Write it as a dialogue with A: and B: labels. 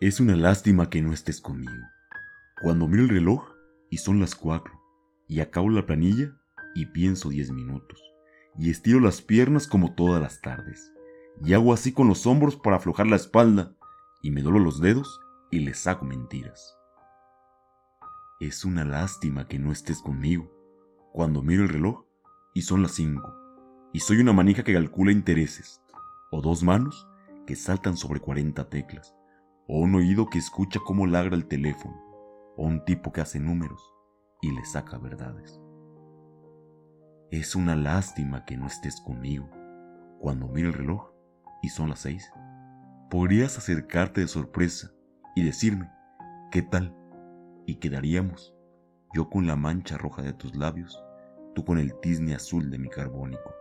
A: Es una lástima que no estés conmigo. Cuando miro el reloj y son las cuatro, y acabo la planilla y pienso diez minutos, y estiro las piernas como todas las tardes, y hago así con los hombros para aflojar la espalda, y me dolo los dedos y les saco mentiras. Es una lástima que no estés conmigo. Cuando miro el reloj y son las cinco, y soy una manija que calcula intereses, o dos manos que saltan sobre cuarenta teclas o un oído que escucha cómo lagra el teléfono, o un tipo que hace números y le saca verdades. Es una lástima que no estés conmigo. Cuando miro el reloj y son las seis, podrías acercarte de sorpresa y decirme, ¿qué tal? Y quedaríamos, yo con la mancha roja de tus labios, tú con el tizne azul de mi carbónico.